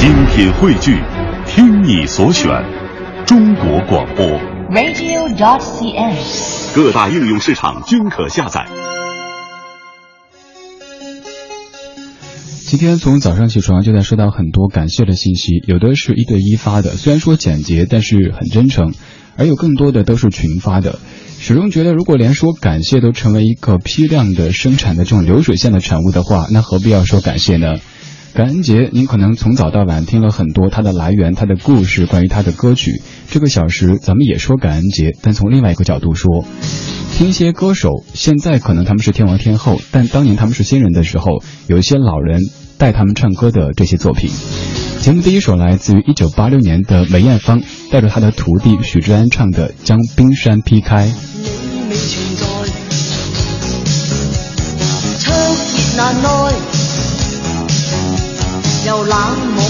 精品汇聚，听你所选，中国广播。radio.dot.cn，。各大应用市场均可下载。今天从早上起床就在收到很多感谢的信息，有的是一对一发的，虽然说简洁，但是很真诚；而有更多的都是群发的。始终觉得，如果连说感谢都成为一个批量的生产的这种流水线的产物的话，那何必要说感谢呢？感恩节，您可能从早到晚听了很多它的来源、它的故事，关于它的歌曲。这个小时咱们也说感恩节，但从另外一个角度说，听一些歌手，现在可能他们是天王天后，但当年他们是新人的时候，有一些老人带他们唱歌的这些作品。节目第一首来自于一九八六年的梅艳芳，带着她的徒弟许志安唱的《将冰山劈开》。你未存在，灼熱難耐，又冷漠。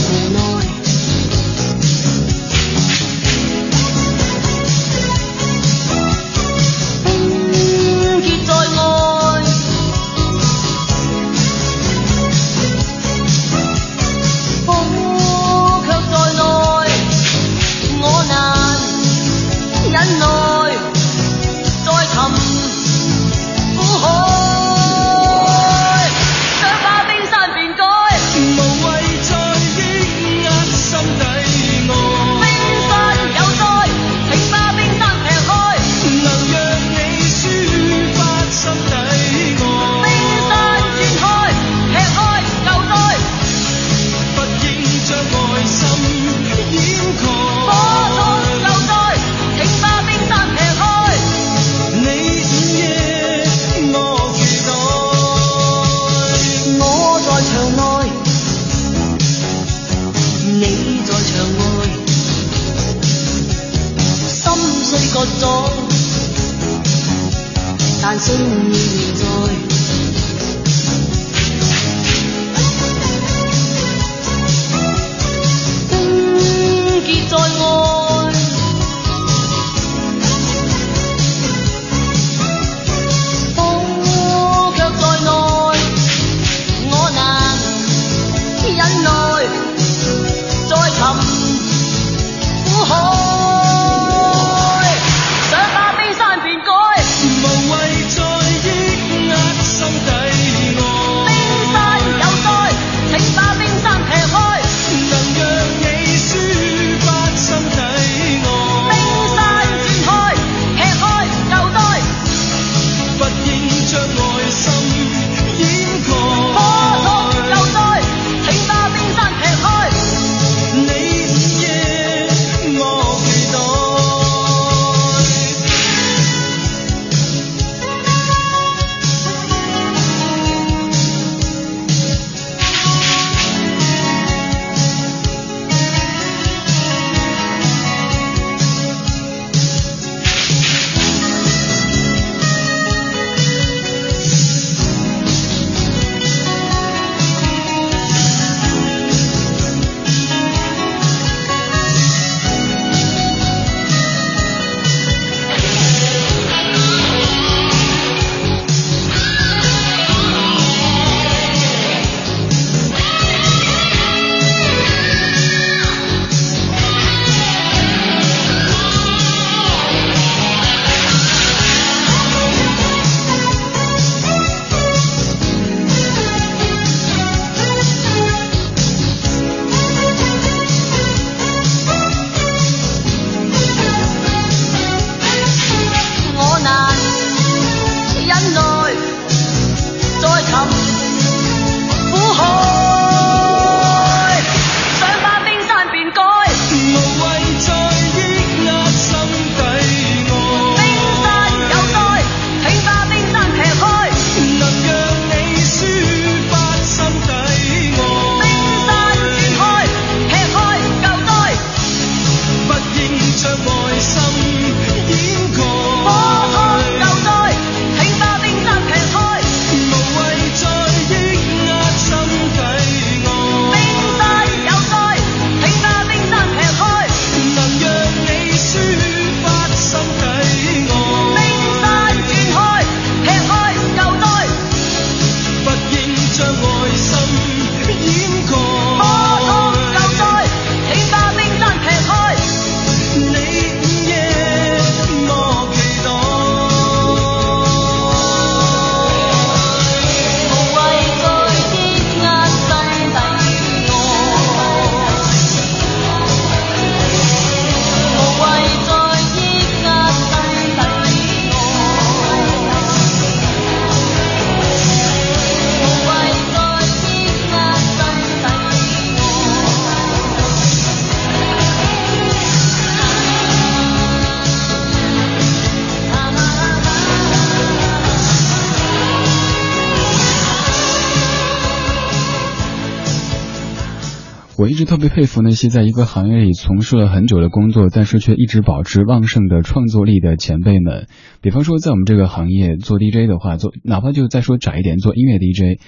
特别佩服那些在一个行业里从事了很久的工作，但是却一直保持旺盛的创作力的前辈们。比方说，在我们这个行业做 DJ 的话，做哪怕就再说窄一点，做音乐 DJ。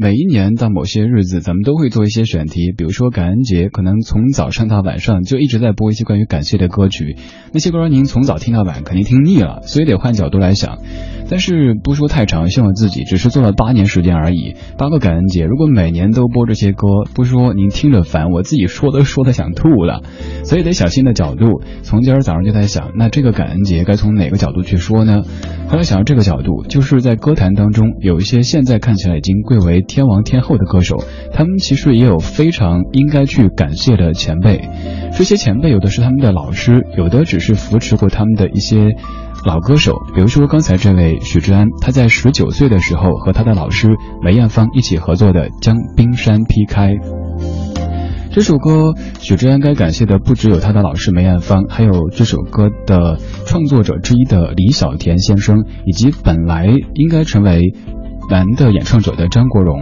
每一年到某些日子，咱们都会做一些选题，比如说感恩节，可能从早上到晚上就一直在播一些关于感谢的歌曲。那些歌您从早听到晚，肯定听腻了，所以得换角度来想。但是不说太长，像我自己只是做了八年时间而已，八个感恩节，如果每年都播这些歌，不说您听着烦，我自己说都说的想吐了。所以得小心的角度。从今儿早上就在想，那这个感恩节该从哪个角度去说呢？后来想到这个角度，就是在歌坛当中有一些现在看起来已经贵为。天王天后的歌手，他们其实也有非常应该去感谢的前辈。这些前辈有的是他们的老师，有的只是扶持过他们的一些老歌手。比如说刚才这位许志安，他在十九岁的时候和他的老师梅艳芳一起合作的《将冰山劈开》这首歌，许志安该感谢的不只有他的老师梅艳芳，还有这首歌的创作者之一的李小田先生，以及本来应该成为。男的演唱者的张国荣，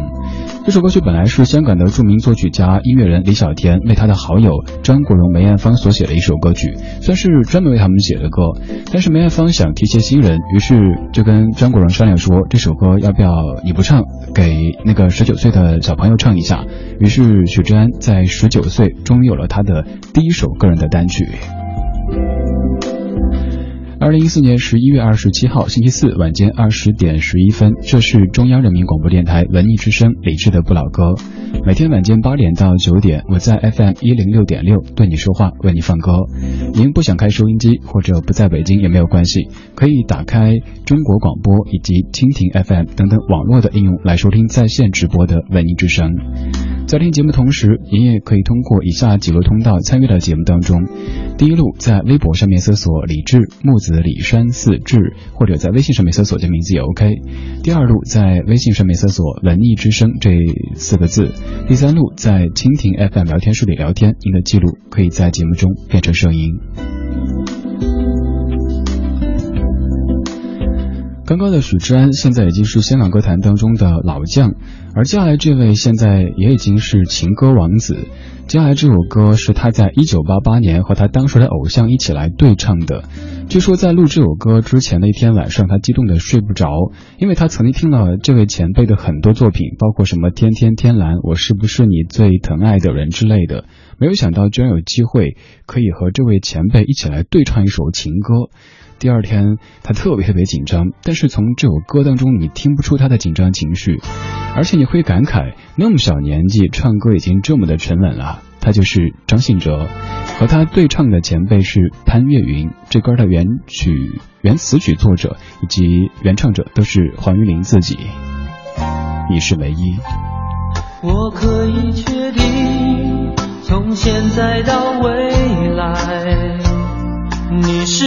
这首歌曲本来是香港的著名作曲家、音乐人李小田为他的好友张国荣、梅艳芳所写的一首歌曲，算是专门为他们写的歌。但是梅艳芳想提携新人，于是就跟张国荣商量说，这首歌要不要你不唱，给那个十九岁的小朋友唱一下。于是许志安在十九岁终于有了他的第一首个人的单曲。二零一四年十一月二十七号星期四晚间二十点十一分，这是中央人民广播电台文艺之声李志的不老歌。每天晚间八点到九点，我在 FM 一零六点六对你说话，为你放歌。您不想开收音机或者不在北京也没有关系，可以打开中国广播以及蜻蜓 FM 等等网络的应用来收听在线直播的文艺之声。在听节目同时，您也可以通过以下几路通道参与到节目当中。第一路，在微博上面搜索李志木子李山四志，或者在微信上面搜索这名字也 OK。第二路，在微信上面搜索文艺之声这四个字。第三路，在蜻蜓 FM 聊天室里聊天，您的记录可以在节目中变成声音。刚刚的许志安现在已经是香港歌坛当中的老将，而接下来这位现在也已经是情歌王子。接下来这首歌是他在一九八八年和他当时的偶像一起来对唱的。据说在录这首歌之前的一天晚上，他激动的睡不着，因为他曾经听了这位前辈的很多作品，包括什么《天天天蓝》、我是不是你最疼爱的人之类的。没有想到居然有机会可以和这位前辈一起来对唱一首情歌。第二天，他特别特别紧张，但是从这首歌当中你听不出他的紧张情绪，而且你会感慨，那么小年纪唱歌已经这么的沉稳了。他就是张信哲，和他对唱的前辈是潘越云。这歌的原曲、原词曲作者以及原唱者都是黄韵玲自己。你是唯一。我可以确定，从现在到未来，你是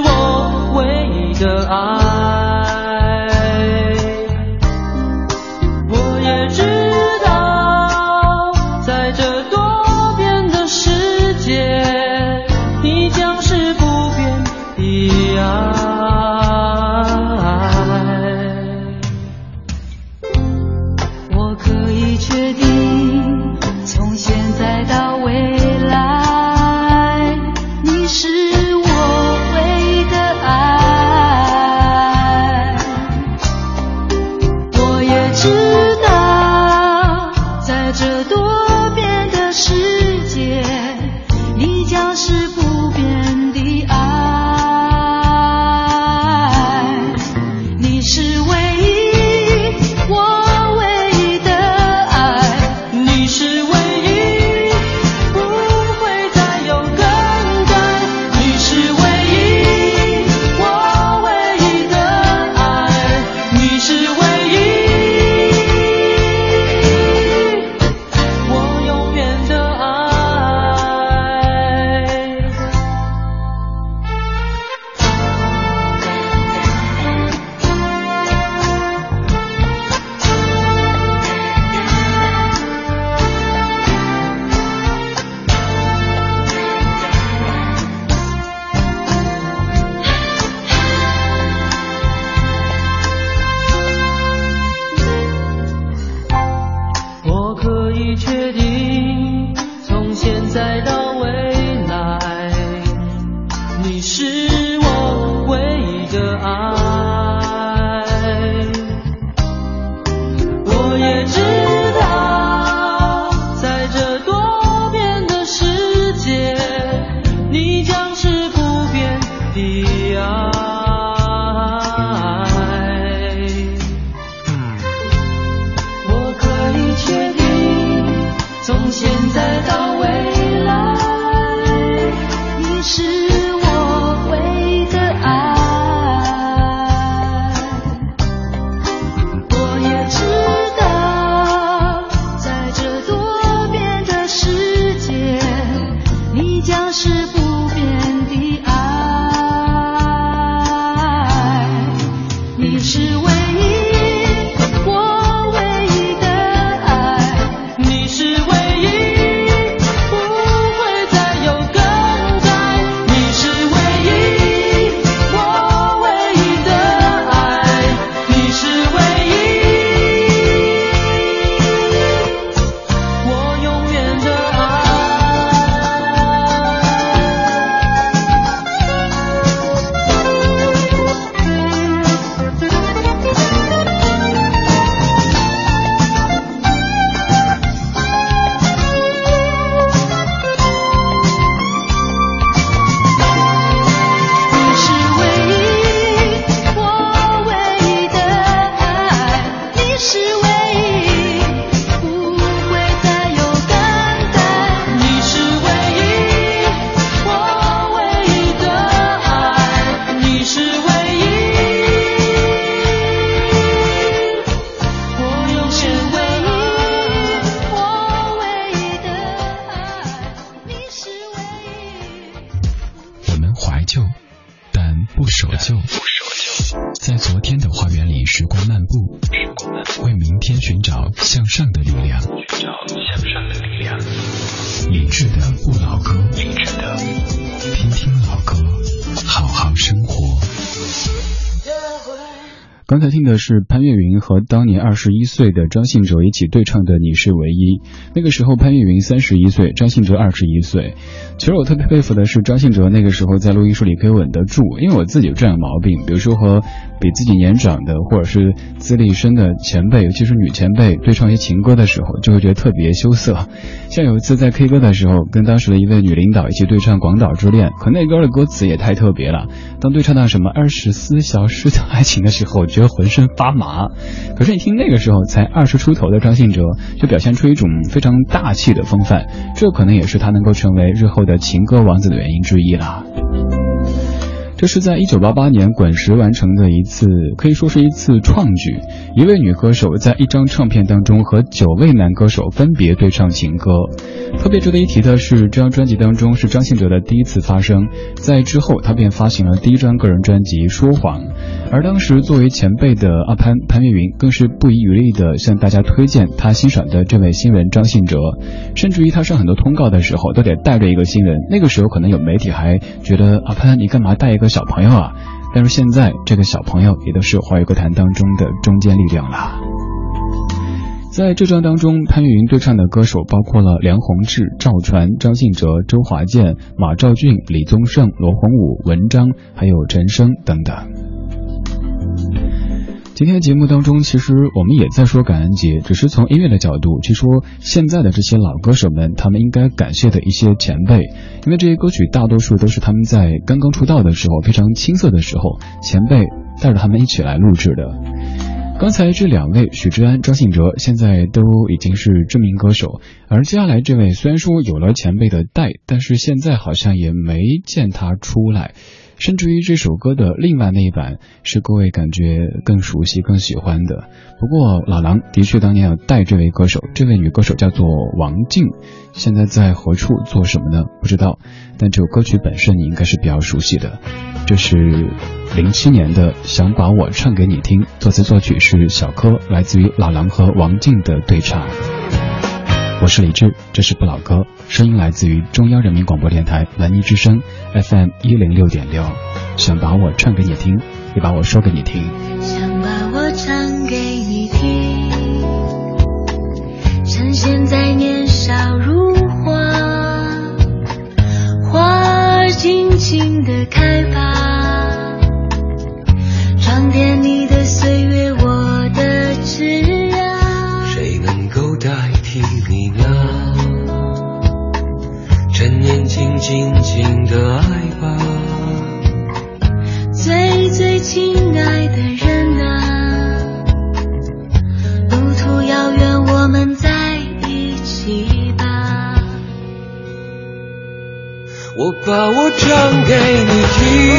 我唯一的爱。力量。寻找向上的力量。理智的不老歌，刚才听的是潘越云和当年二十一岁的张信哲一起对唱的《你是唯一》。那个时候潘越云三十一岁，张信哲二十一岁。其实我特别佩服的是张信哲那个时候在录音室里可以稳得住，因为我自己有这样的毛病，比如说和比自己年长的或者是资历深的前辈，尤其是女前辈对唱一些情歌的时候，就会觉得特别羞涩。像有一次在 K 歌的时候，跟当时的一位女领导一起对唱《广岛之恋》，可那歌的歌词也太特别了。当对唱到什么二十四小时的爱情的时候，我觉浑身发麻。可是你听那个时候才二十出头的张信哲，就表现出一种非常大气的风范，这可能也是他能够成为日后的情歌王子的原因之一啦。这是在一九八八年滚石完成的一次，可以说是一次创举。一位女歌手在一张唱片当中和九位男歌手分别对唱情歌。特别值得一提的是，这张专辑当中是张信哲的第一次发声，在之后他便发行了第一张个人专辑《说谎》。而当时作为前辈的阿潘潘越云更是不遗余力地向大家推荐他欣赏的这位新人张信哲，甚至于他上很多通告的时候都得带着一个新人。那个时候可能有媒体还觉得阿潘你干嘛带一个小朋友啊？但是现在这个小朋友也都是华语歌坛当中的中坚力量了。在这张当中，潘越云对唱的歌手包括了梁宏志、赵传、张信哲、周华健、马兆骏、李宗盛、罗洪武、文章，还有陈升等等。今天节目当中，其实我们也在说感恩节，只是从音乐的角度去说现在的这些老歌手们，他们应该感谢的一些前辈，因为这些歌曲大多数都是他们在刚刚出道的时候非常青涩的时候，前辈带着他们一起来录制的。刚才这两位许志安、张信哲现在都已经是知名歌手，而接下来这位虽然说有了前辈的带，但是现在好像也没见他出来。甚至于这首歌的另外那一版是各位感觉更熟悉、更喜欢的。不过老狼的确当年要带这位歌手，这位女歌手叫做王静，现在在何处做什么呢？不知道。但这首歌曲本身你应该是比较熟悉的，这是零七年的《想把我唱给你听》，作词作曲是小柯，来自于老狼和王静的对唱。我是李志，这是不老歌，声音来自于中央人民广播电台文艺之声 FM 一零六点六。想把我唱给你听，也把我说给你听。想把我唱给你听，趁现在年少如花，花儿尽情的开吧，你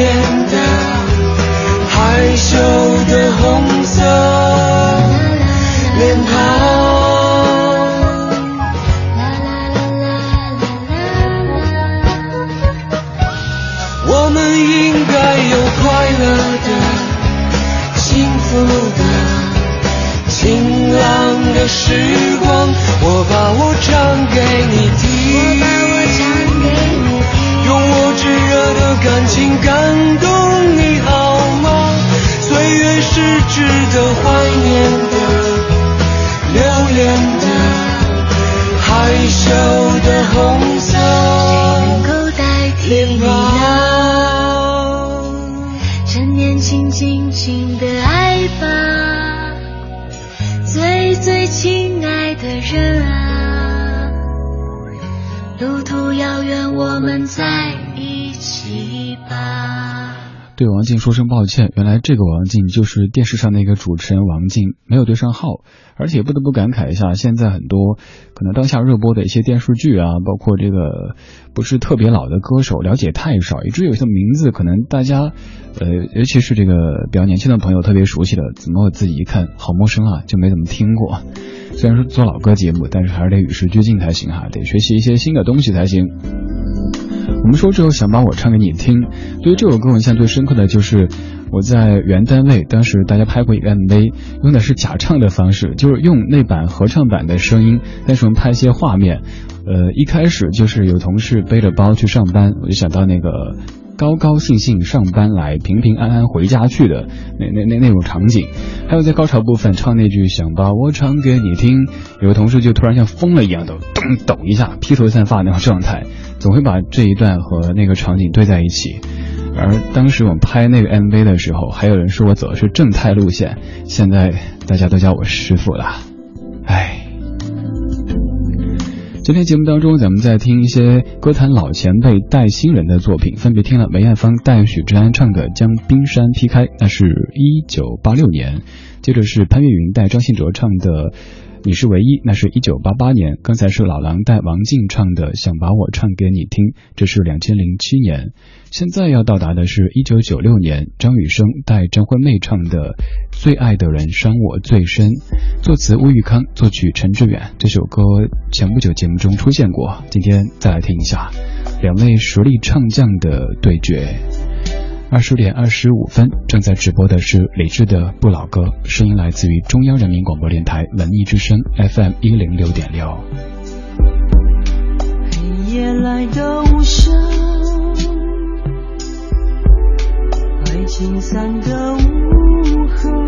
留恋的，是值得说声抱歉，原来这个王静就是电视上那个主持人王静，没有对上号。而且不得不感慨一下，现在很多可能当下热播的一些电视剧啊，包括这个不是特别老的歌手，了解太少，以至于有些名字可能大家，呃，尤其是这个比较年轻的朋友特别熟悉的，怎么我自己一看好陌生啊，就没怎么听过。虽然说做老歌节目，但是还是得与时俱进才行哈，得学习一些新的东西才行。我们说之后想把我唱给你听。对于这首歌，我印象最深刻的就是我在原单位，当时大家拍过一个 MV，用的是假唱的方式，就是用那版合唱版的声音，但是我们拍一些画面。呃，一开始就是有同事背着包去上班，我就想到那个。高高兴兴上班来，平平安安回家去的那那那那种场景，还有在高潮部分唱那句想把我唱给你听，有个同事就突然像疯了一样的咚抖一下，披头散发那种状态，总会把这一段和那个场景对在一起。而当时我们拍那个 MV 的时候，还有人说我走的是正太路线，现在大家都叫我师傅了，唉。昨天节目当中，咱们在听一些歌坛老前辈带新人的作品，分别听了梅艳芳带许志安唱的《将冰山劈开》，那是一九八六年；接着是潘越云带张信哲唱的《你是唯一》，那是一九八八年；刚才是老狼带王静唱的《想把我唱给你听》，这是两千零七年。现在要到达的是一九九六年，张雨生带张惠妹唱的《最爱的人伤我最深》，作词吴玉康，作曲陈志远。这首歌前不久节目中出现过，今天再来听一下两位实力唱将的对决。二十点二十五分，正在直播的是李志的《不老歌》，声音来自于中央人民广播电台文艺之声 FM 一零六点六。黑夜来的无声，爱情散的无痕，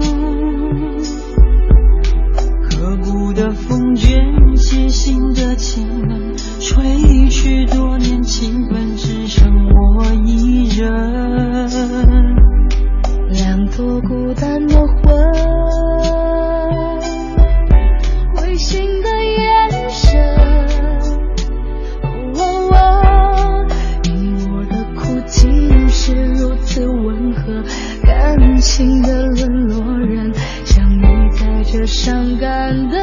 刻骨的风卷起心的情冷，吹去多年情分，只剩我一人。两朵孤单的魂，会心的眼神。哦你我的苦情是如此温和，感情的沦落人，相遇在这伤感的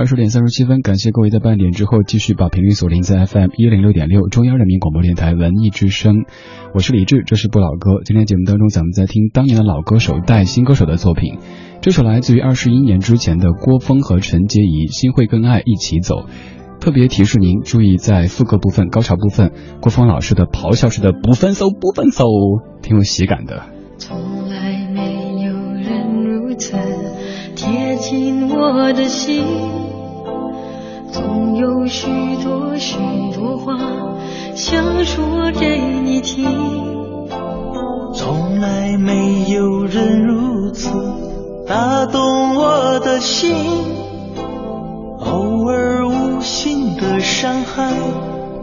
二十点三十七分，感谢各位在半点之后继续把频率锁定在 FM 一零六点六中央人民广播电台文艺之声。我是李志，这是不老歌。今天节目当中，咱们在听当年的老歌手带新歌手的作品。这首来自于二十一年之前的郭峰和陈洁仪，《心会跟爱一起走》。特别提示您注意，在副歌部分、高潮部分，郭峰老师的咆哮式的不分手、不分手，挺有喜感的。从来没有人如此贴近我的心，总有许多许多话想说给你听。从来没有人如此打动我的心，偶尔无心的伤害，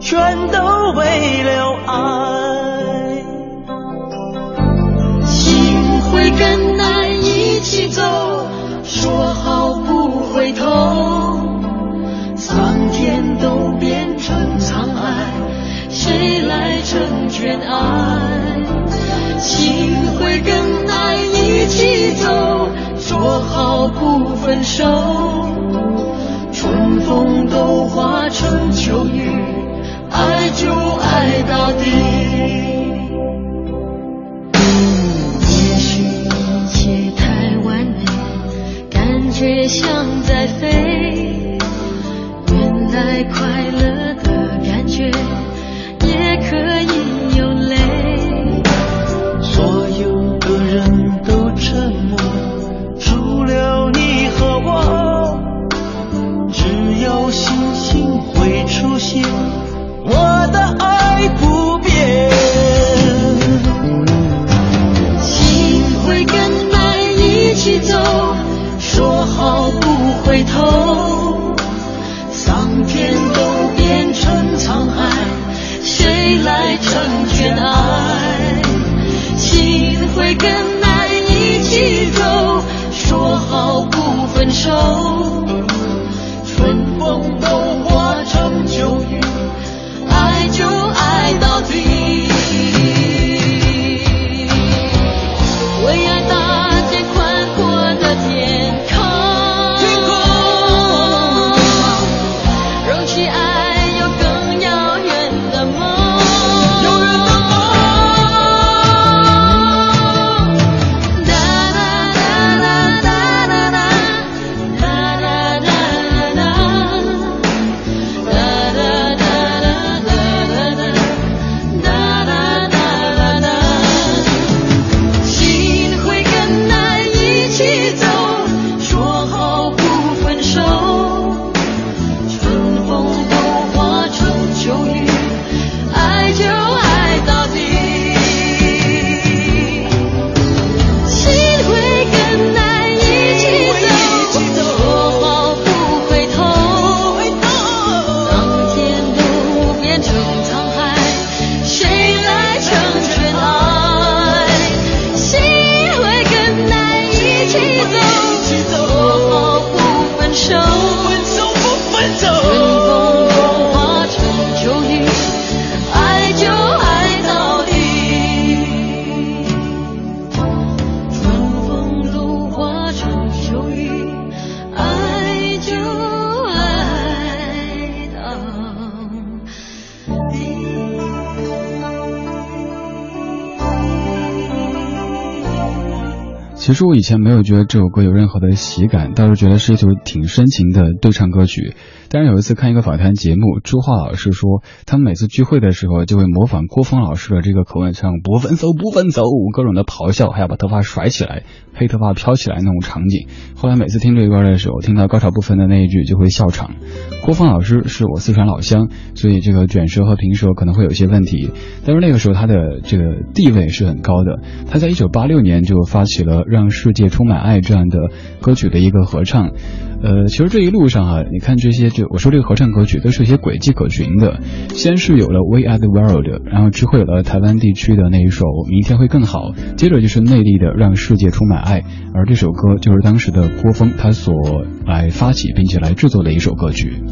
全都为了爱。心会跟爱一起走，说好不回头。全爱？心会跟爱一起走，说好不分手。春风都化成秋雨，爱就爱到底。也许一切太完美，感觉像其实我以前没有觉得这首歌有任何的喜感，倒是觉得是一首挺深情的对唱歌曲。但是有一次看一个访谈节目，朱桦老师说，他们每次聚会的时候就会模仿郭峰老师的这个口吻唱“不分手，不分手”，各种的咆哮，还要把头发甩起来，黑头发飘起来那种场景。后来每次听这歌的时候，听到高潮部分的那一句就会笑场。郭峰老师是我四川老乡，所以这个卷舌和平舌可能会有些问题，但是那个时候他的这个地位是很高的。他在一九八六年就发起了“让世界充满爱”这样的歌曲的一个合唱。呃，其实这一路上啊，你看这些，就我说这个合唱歌曲都是一些轨迹可循的。先是有了《We Are the World》，然后之后有了台湾地区的那一首《明天会更好》，接着就是内地的《让世界充满爱》，而这首歌就是当时的郭峰他所来发起并且来制作的一首歌曲。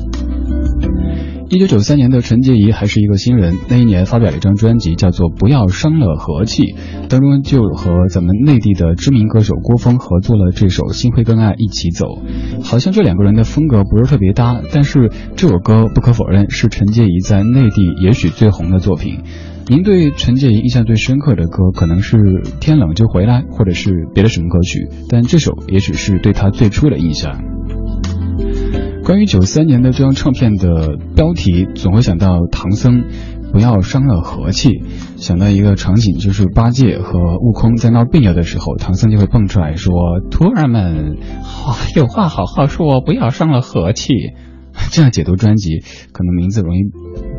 一九九三年的陈洁仪还是一个新人，那一年发表了一张专辑，叫做《不要伤了和气》，当中就和咱们内地的知名歌手郭峰合作了这首《心会更爱》一起走。好像这两个人的风格不是特别搭，但是这首歌不可否认是陈洁仪在内地也许最红的作品。您对陈洁仪印象最深刻的歌可能是《天冷就回来》，或者是别的什么歌曲，但这首也许是对她最初的印象。关于九三年的这张唱片的标题，总会想到唐僧不要伤了和气，想到一个场景，就是八戒和悟空在闹别扭的时候，唐僧就会蹦出来说：“徒儿们，好有话好好说，不要伤了和气。”这样解读专辑，可能名字容易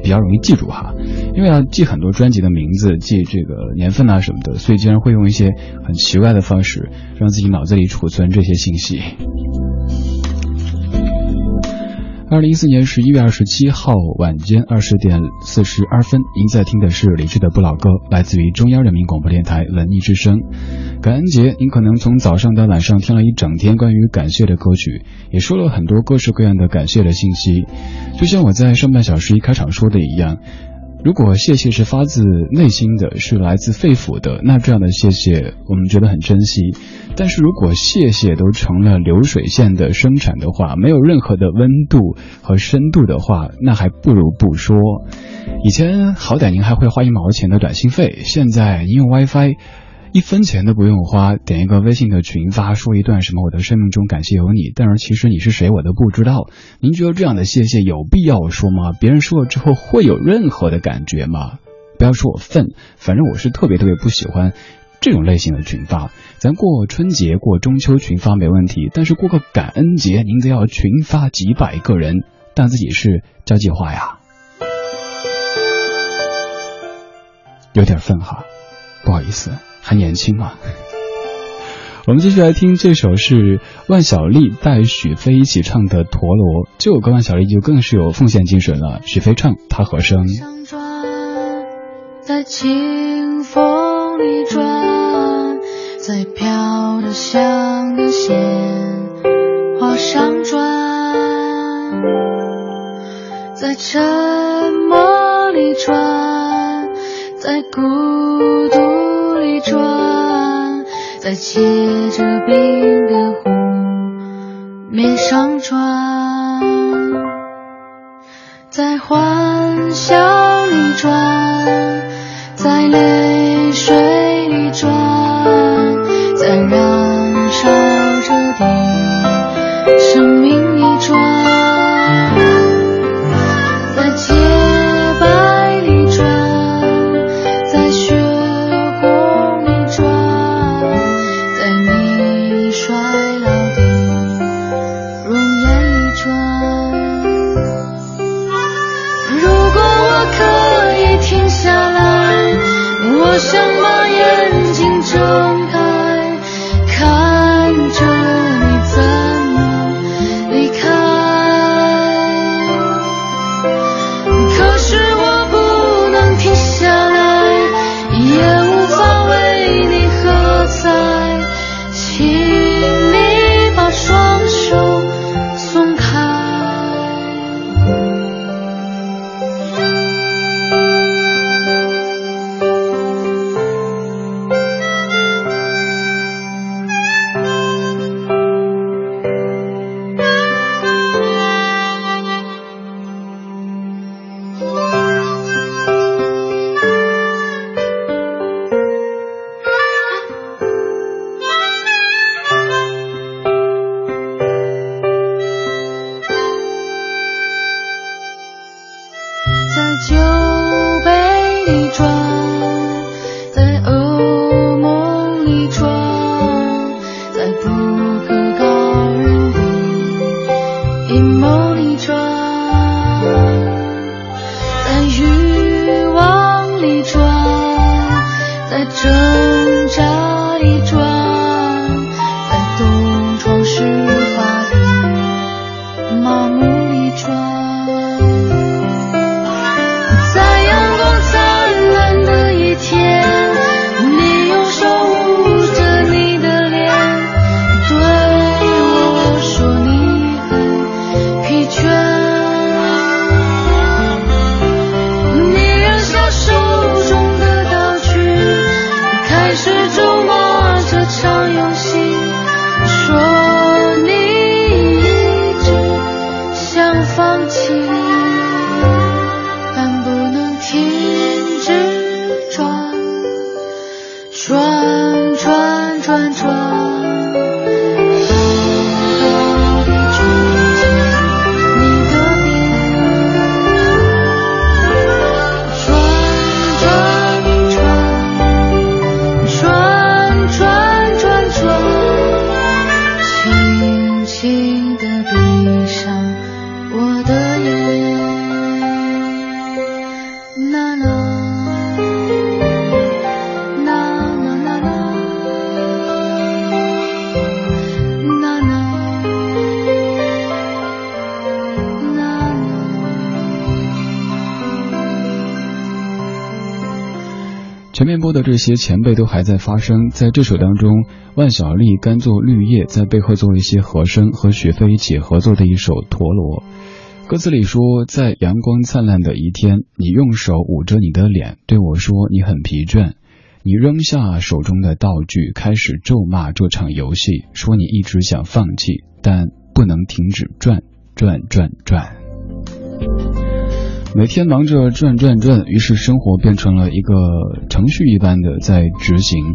比较容易记住哈，因为要记很多专辑的名字，记这个年份啊什么的，所以经常会用一些很奇怪的方式，让自己脑子里储存这些信息。二零一四年十一月二十七号晚间二十点四十二分，您在听的是李志的不老歌，来自于中央人民广播电台文艺之声。感恩节，您可能从早上到晚上听了一整天关于感谢的歌曲，也说了很多各式各样的感谢的信息。就像我在上半小时一开场说的一样。如果谢谢是发自内心的，是来自肺腑的，那这样的谢谢我们觉得很珍惜。但是如果谢谢都成了流水线的生产的话，没有任何的温度和深度的话，那还不如不说。以前好歹您还会花一毛钱的短信费，现在您用 WiFi。一分钱都不用花，点一个微信的群发，说一段什么我的生命中感谢有你，但是其实你是谁我都不知道。您觉得这样的谢谢有必要说吗？别人说了之后会有任何的感觉吗？不要说我愤，反正我是特别特别不喜欢这种类型的群发。咱过春节过中秋群发没问题，但是过个感恩节您得要群发几百个人，当自己是交际花呀，有点愤哈，不好意思。还年轻嘛？我们继续来听这首是万晓利带许飞一起唱的《陀螺》，这首歌万晓利就更是有奉献精神了。许飞唱，他和声。在清风里转，在飘的香的鲜花上转，在沉默里转，在孤独。转，在结着冰的湖面上转，在欢笑里转，在泪前面播的这些前辈都还在发声，在这首当中，万晓利甘做绿叶在背后做了一些和声，和许飞一起合作的一首《陀螺》。歌词里说，在阳光灿烂的一天，你用手捂着你的脸，对我说你很疲倦。你扔下手中的道具，开始咒骂这场游戏，说你一直想放弃，但不能停止转转转转。每天忙着转转转，于是生活变成了一个程序一般的在执行，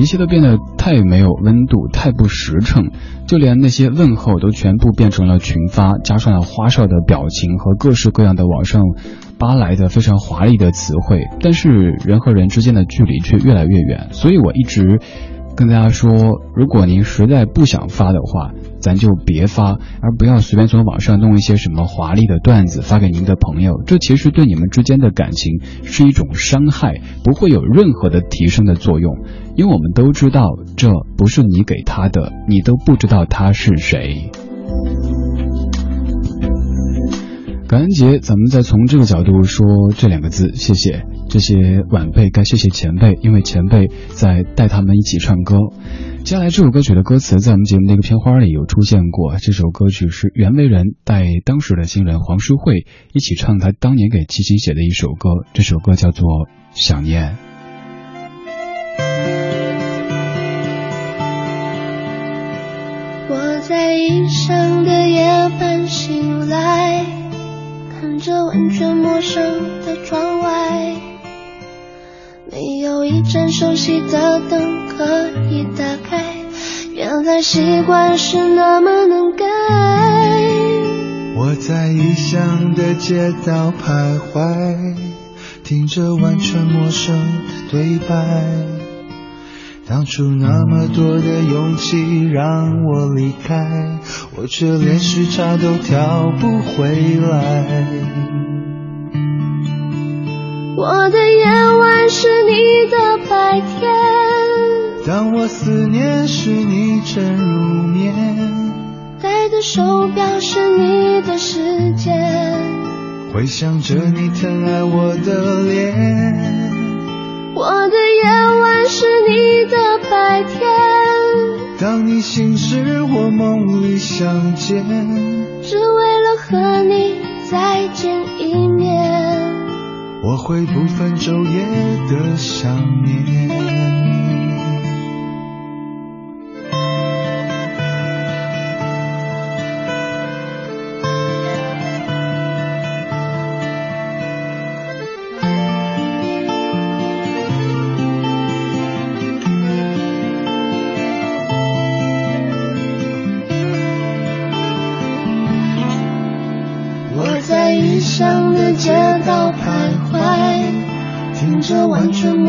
一切都变得太没有温度，太不实诚，就连那些问候都全部变成了群发，加上了花哨的表情和各式各样的网上扒来的非常华丽的词汇，但是人和人之间的距离却越来越远，所以我一直。跟大家说，如果您实在不想发的话，咱就别发，而不要随便从网上弄一些什么华丽的段子发给您的朋友，这其实对你们之间的感情是一种伤害，不会有任何的提升的作用，因为我们都知道这不是你给他的，你都不知道他是谁。感恩节，咱们再从这个角度说这两个字，谢谢这些晚辈，该谢谢前辈，因为前辈在带他们一起唱歌。接下来这首歌曲的歌词在我们节目那个片花里有出现过，这首歌曲是袁惟仁带当时的新人黄淑慧一起唱他当年给齐秦写的一首歌，这首歌叫做《想念》。我在异乡的夜半醒来，看着完全陌生的窗外，没有一盏熟悉的灯可以打开，原来习惯是那么能改。我在异乡的街道徘徊，听着完全陌生的对白。当初那么多的勇气让我离开，我却连时差都调不回来。我的夜晚是你的白天，当我思念时，你正入眠。戴的手表是你的时间，回想着你疼爱我的脸。我的夜晚是你的白天，当你醒时，我梦里相见。只为了和你再见一面。我会不分昼夜的想念。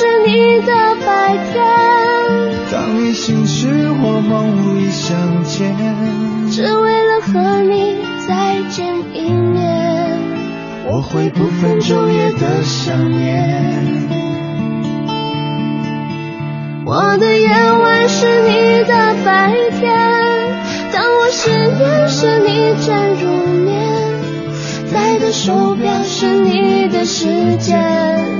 是你的白天，当你醒时我梦里相见，只为了和你再见一面，我会不分昼夜的想念。我的夜晚是你的白天，当我失眠时你正入眠，戴的手表是你的时间，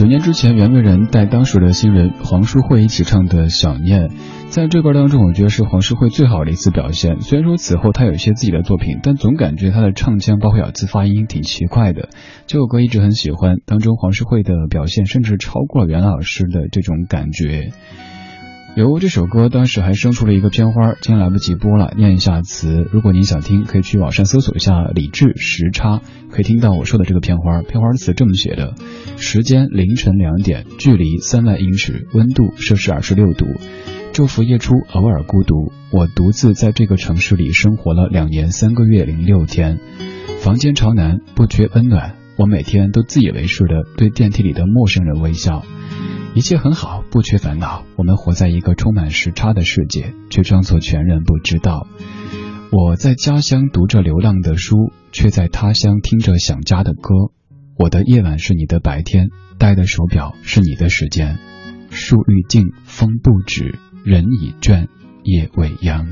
九年之前，袁惟仁带当时的新人黄淑慧一起唱的《想念》，在这歌当中，我觉得是黄淑慧最好的一次表现。虽然说此后她有一些自己的作品，但总感觉她的唱腔包括咬字发音挺奇怪的。这首歌一直很喜欢，当中黄淑慧的表现甚至超过了袁老师的这种感觉。由这首歌当时还生出了一个片花，今天来不及播了，念一下词。如果您想听，可以去网上搜索一下李志时差，可以听到我说的这个片花。片花词这么写的：时间凌晨两点，距离三万英尺，温度摄氏二十六度。昼伏夜出，偶尔孤独。我独自在这个城市里生活了两年三个月零六天，房间朝南，不缺温暖。我每天都自以为是的对电梯里的陌生人微笑。一切很好，不缺烦恼。我们活在一个充满时差的世界，却装作全然不知道。我在家乡读着流浪的书，却在他乡听着想家的歌。我的夜晚是你的白天，戴的手表是你的时间。树欲静风不止，人已倦夜未央。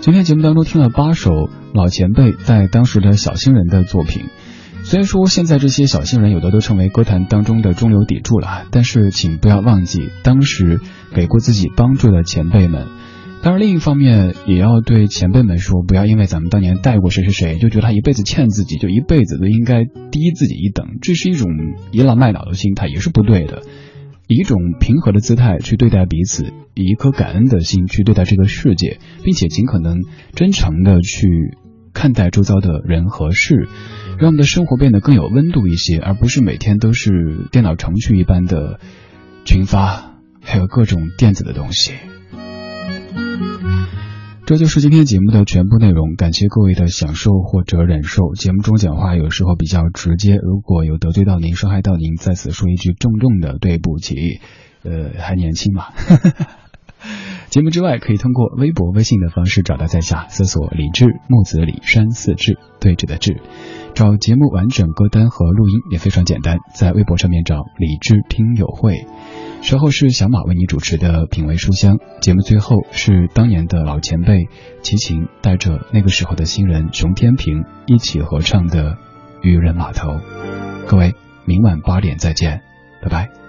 今天节目当中听了八首老前辈在当时的小新人的作品。虽然说现在这些小新人有的都成为歌坛当中的中流砥柱了，但是请不要忘记当时给过自己帮助的前辈们。当然，另一方面也要对前辈们说，不要因为咱们当年带过谁谁谁，就觉得他一辈子欠自己，就一辈子都应该低自己一等，这是一种倚老卖老的心态，也是不对的。以一种平和的姿态去对待彼此，以一颗感恩的心去对待这个世界，并且尽可能真诚的去看待周遭的人和事。让我们的生活变得更有温度一些，而不是每天都是电脑程序一般的群发，还有各种电子的东西。这就是今天节目的全部内容，感谢各位的享受或者忍受。节目中讲话有时候比较直接，如果有得罪到您、伤害到您，在此说一句重重的对不起。呃，还年轻嘛。节目之外，可以通过微博、微信的方式找到在下，搜索“李志木子李山四志对峙的志”，找节目完整歌单和录音也非常简单，在微博上面找“李志听友会”。稍后是小马为你主持的品味书香节目，最后是当年的老前辈齐秦带着那个时候的新人熊天平一起合唱的《渔人码头》。各位，明晚八点再见，拜拜。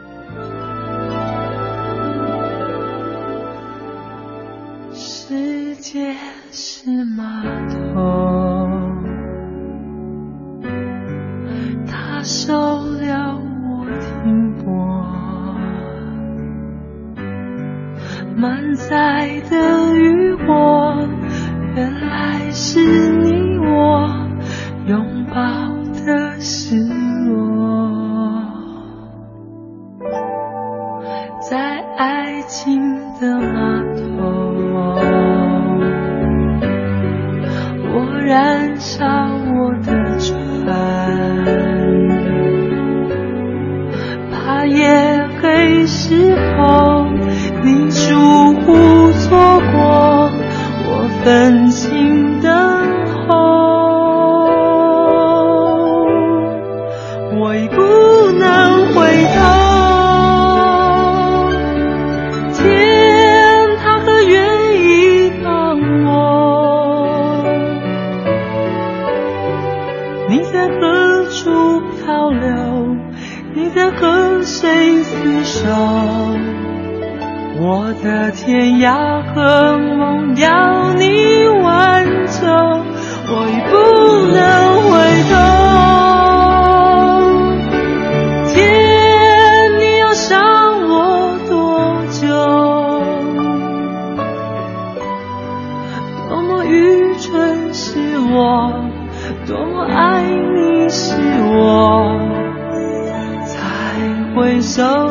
跟谁厮守，我的天涯和梦要你挽走，我已不能回头。天，你要伤我多久？多么愚蠢是我，多么爱你是我，才